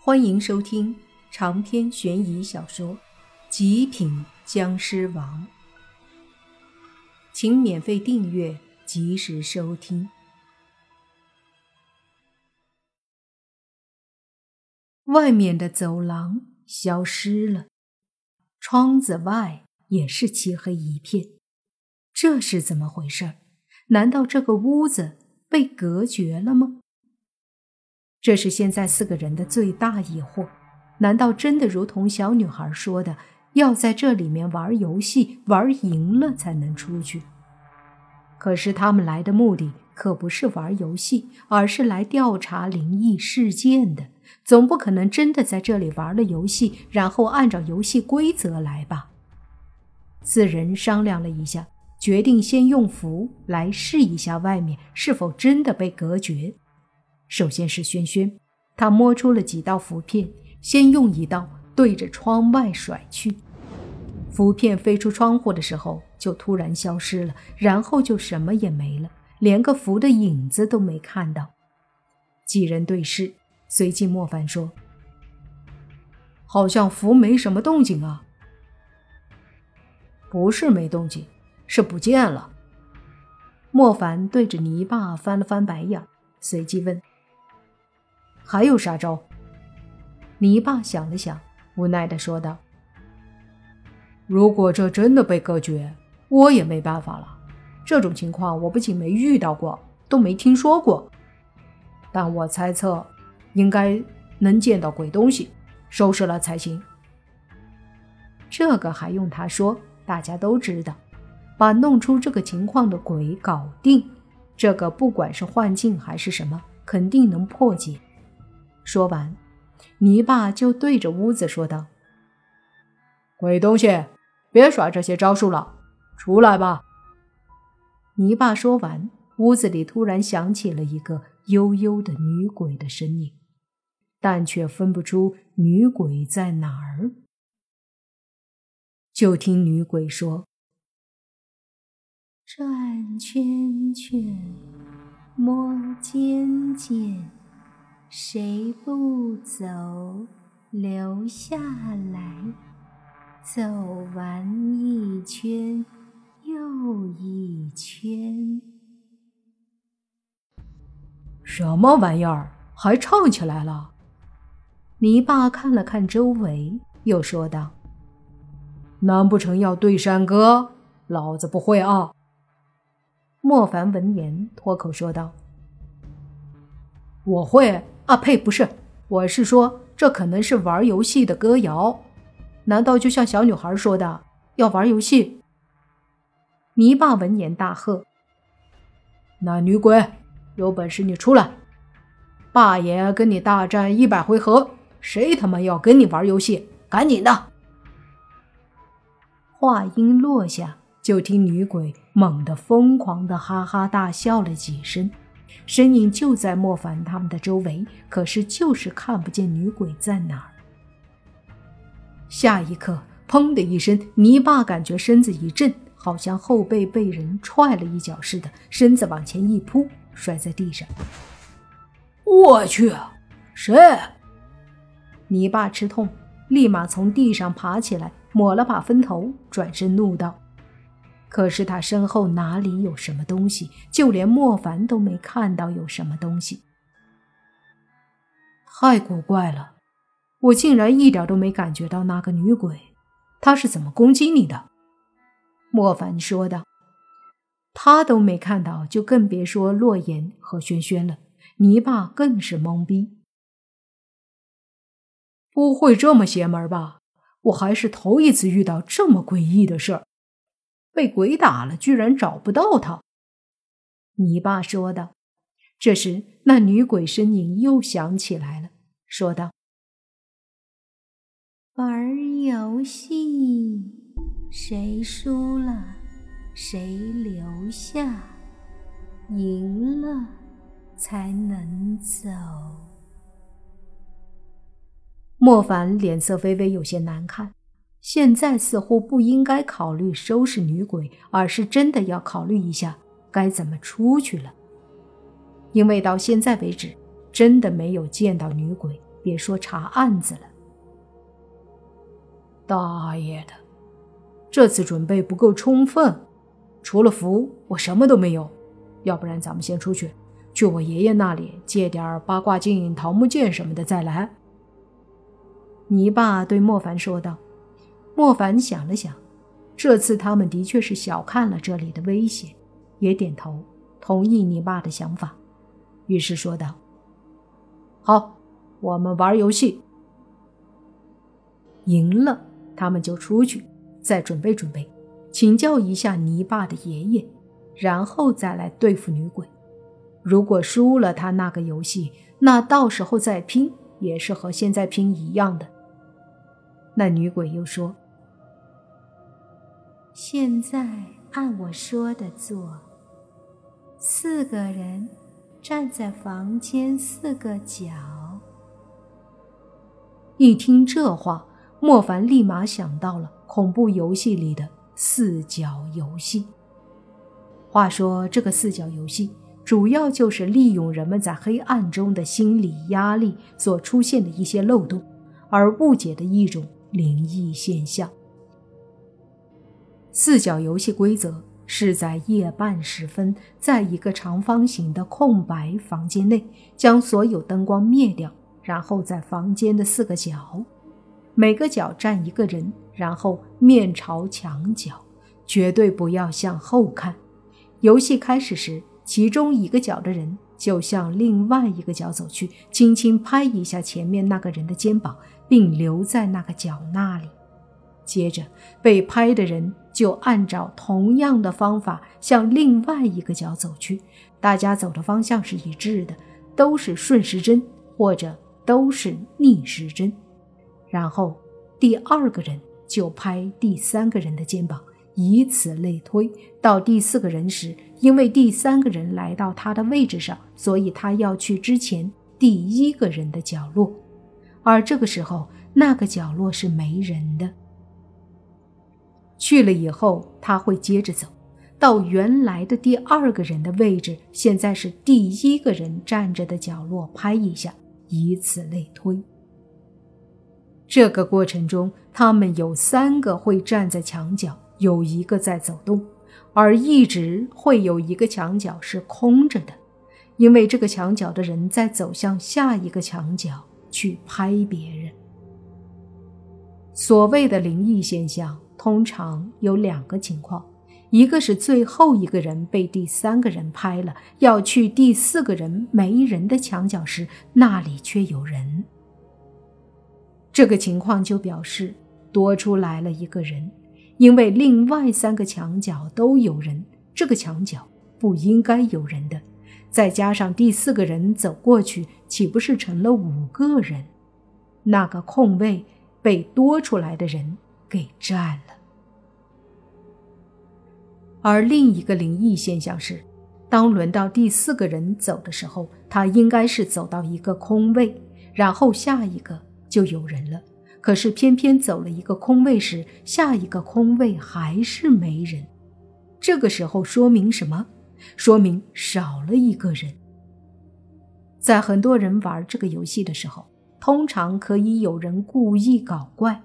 欢迎收听长篇悬疑小说《极品僵尸王》，请免费订阅，及时收听。外面的走廊消失了，窗子外也是漆黑一片。这是怎么回事？难道这个屋子被隔绝了吗？这是现在四个人的最大疑惑：难道真的如同小女孩说的，要在这里面玩游戏，玩赢了才能出去？可是他们来的目的可不是玩游戏，而是来调查灵异事件的。总不可能真的在这里玩了游戏，然后按照游戏规则来吧？四人商量了一下，决定先用符来试一下外面是否真的被隔绝。首先是轩轩，他摸出了几道符片，先用一道对着窗外甩去，符片飞出窗户的时候就突然消失了，然后就什么也没了，连个符的影子都没看到。几人对视，随即莫凡说：“好像符没什么动静啊。”“不是没动静，是不见了。”莫凡对着泥巴翻了翻白眼，随即问。还有啥招？泥巴想了想，无奈的说道：“如果这真的被隔绝，我也没办法了。这种情况我不仅没遇到过，都没听说过。但我猜测，应该能见到鬼东西，收拾了才行。这个还用他说？大家都知道，把弄出这个情况的鬼搞定，这个不管是幻境还是什么，肯定能破解。”说完，泥巴就对着屋子说道：“鬼东西，别耍这些招数了，出来吧。”泥巴说完，屋子里突然响起了一个悠悠的女鬼的声音，但却分不出女鬼在哪儿。就听女鬼说：“转圈圈，摸尖尖。”谁不走，留下来？走完一圈又一圈。什么玩意儿？还唱起来了？泥巴看了看周围，又说道：“难不成要对山歌？老子不会啊！”莫凡闻言脱口说道：“我会。”啊呸！不是，我是说，这可能是玩游戏的歌谣。难道就像小女孩说的，要玩游戏？泥巴闻言大喝：“那女鬼，有本事你出来！霸爷跟你大战一百回合，谁他妈要跟你玩游戏？赶紧的！”话音落下，就听女鬼猛地疯狂的哈哈大笑了几声。身影就在莫凡他们的周围，可是就是看不见女鬼在哪儿。下一刻，砰的一声，泥巴感觉身子一震，好像后背被人踹了一脚似的，身子往前一扑，摔在地上。我去，谁？泥巴吃痛，立马从地上爬起来，抹了把风头，转身怒道。可是他身后哪里有什么东西？就连莫凡都没看到有什么东西。太古怪了，我竟然一点都没感觉到那个女鬼，她是怎么攻击你的？莫凡说道。他都没看到，就更别说洛言和轩轩了。泥巴更是懵逼，不会这么邪门吧？我还是头一次遇到这么诡异的事儿。被鬼打了，居然找不到他。你爸说道。这时，那女鬼身影又响起来了，说道：“玩游戏，谁输了谁留下，赢了才能走。”莫凡脸色微微有些难看。现在似乎不应该考虑收拾女鬼，而是真的要考虑一下该怎么出去了。因为到现在为止，真的没有见到女鬼，别说查案子了。大爷的，这次准备不够充分，除了符，我什么都没有。要不然咱们先出去，去我爷爷那里借点八卦镜、桃木剑什么的再来。你爸对莫凡说道。莫凡想了想，这次他们的确是小看了这里的危险，也点头同意泥巴的想法，于是说道：“好，我们玩游戏，赢了。”他们就出去，再准备准备，请教一下泥巴的爷爷，然后再来对付女鬼。如果输了他那个游戏，那到时候再拼也是和现在拼一样的。那女鬼又说：“现在按我说的做，四个人站在房间四个角。”一听这话。莫凡立马想到了恐怖游戏里的四角游戏。话说，这个四角游戏主要就是利用人们在黑暗中的心理压力所出现的一些漏洞，而误解的一种灵异现象。四角游戏规则是在夜半时分，在一个长方形的空白房间内，将所有灯光灭掉，然后在房间的四个角。每个角站一个人，然后面朝墙角，绝对不要向后看。游戏开始时，其中一个角的人就向另外一个角走去，轻轻拍一下前面那个人的肩膀，并留在那个角那里。接着，被拍的人就按照同样的方法向另外一个角走去。大家走的方向是一致的，都是顺时针或者都是逆时针。然后，第二个人就拍第三个人的肩膀，以此类推。到第四个人时，因为第三个人来到他的位置上，所以他要去之前第一个人的角落。而这个时候，那个角落是没人的。去了以后，他会接着走到原来的第二个人的位置，现在是第一个人站着的角落，拍一下，以此类推。这个过程中，他们有三个会站在墙角，有一个在走动，而一直会有一个墙角是空着的，因为这个墙角的人在走向下一个墙角去拍别人。所谓的灵异现象，通常有两个情况：一个是最后一个人被第三个人拍了，要去第四个人没人的墙角时，那里却有人。这个情况就表示多出来了一个人，因为另外三个墙角都有人，这个墙角不应该有人的。再加上第四个人走过去，岂不是成了五个人？那个空位被多出来的人给占了。而另一个灵异现象是，当轮到第四个人走的时候，他应该是走到一个空位，然后下一个。就有人了，可是偏偏走了一个空位时，下一个空位还是没人。这个时候说明什么？说明少了一个人。在很多人玩这个游戏的时候，通常可以有人故意搞怪，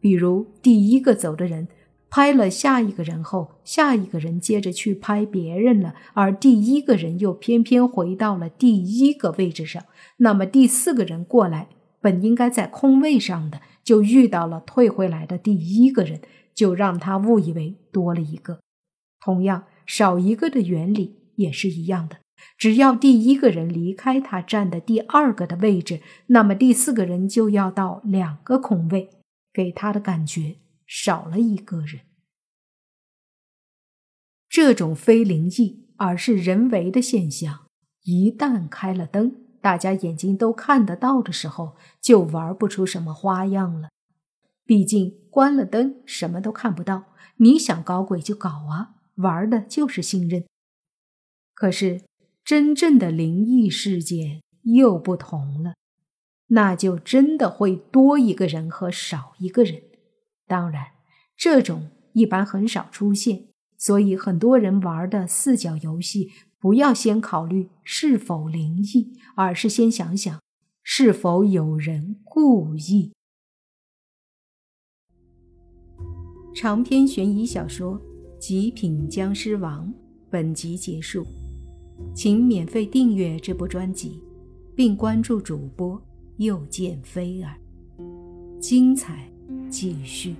比如第一个走的人拍了下一个人后，下一个人接着去拍别人了，而第一个人又偏偏回到了第一个位置上，那么第四个人过来。本应该在空位上的，就遇到了退回来的第一个人，就让他误以为多了一个。同样，少一个的原理也是一样的。只要第一个人离开他站的第二个的位置，那么第四个人就要到两个空位，给他的感觉少了一个人。这种非灵异而是人为的现象，一旦开了灯。大家眼睛都看得到的时候，就玩不出什么花样了。毕竟关了灯，什么都看不到。你想搞鬼就搞啊，玩的就是信任。可是真正的灵异事件又不同了，那就真的会多一个人和少一个人。当然，这种一般很少出现，所以很多人玩的四角游戏。不要先考虑是否灵异，而是先想想是否有人故意？长篇悬疑小说《极品僵尸王》本集结束，请免费订阅这部专辑，并关注主播又见菲儿，精彩继续。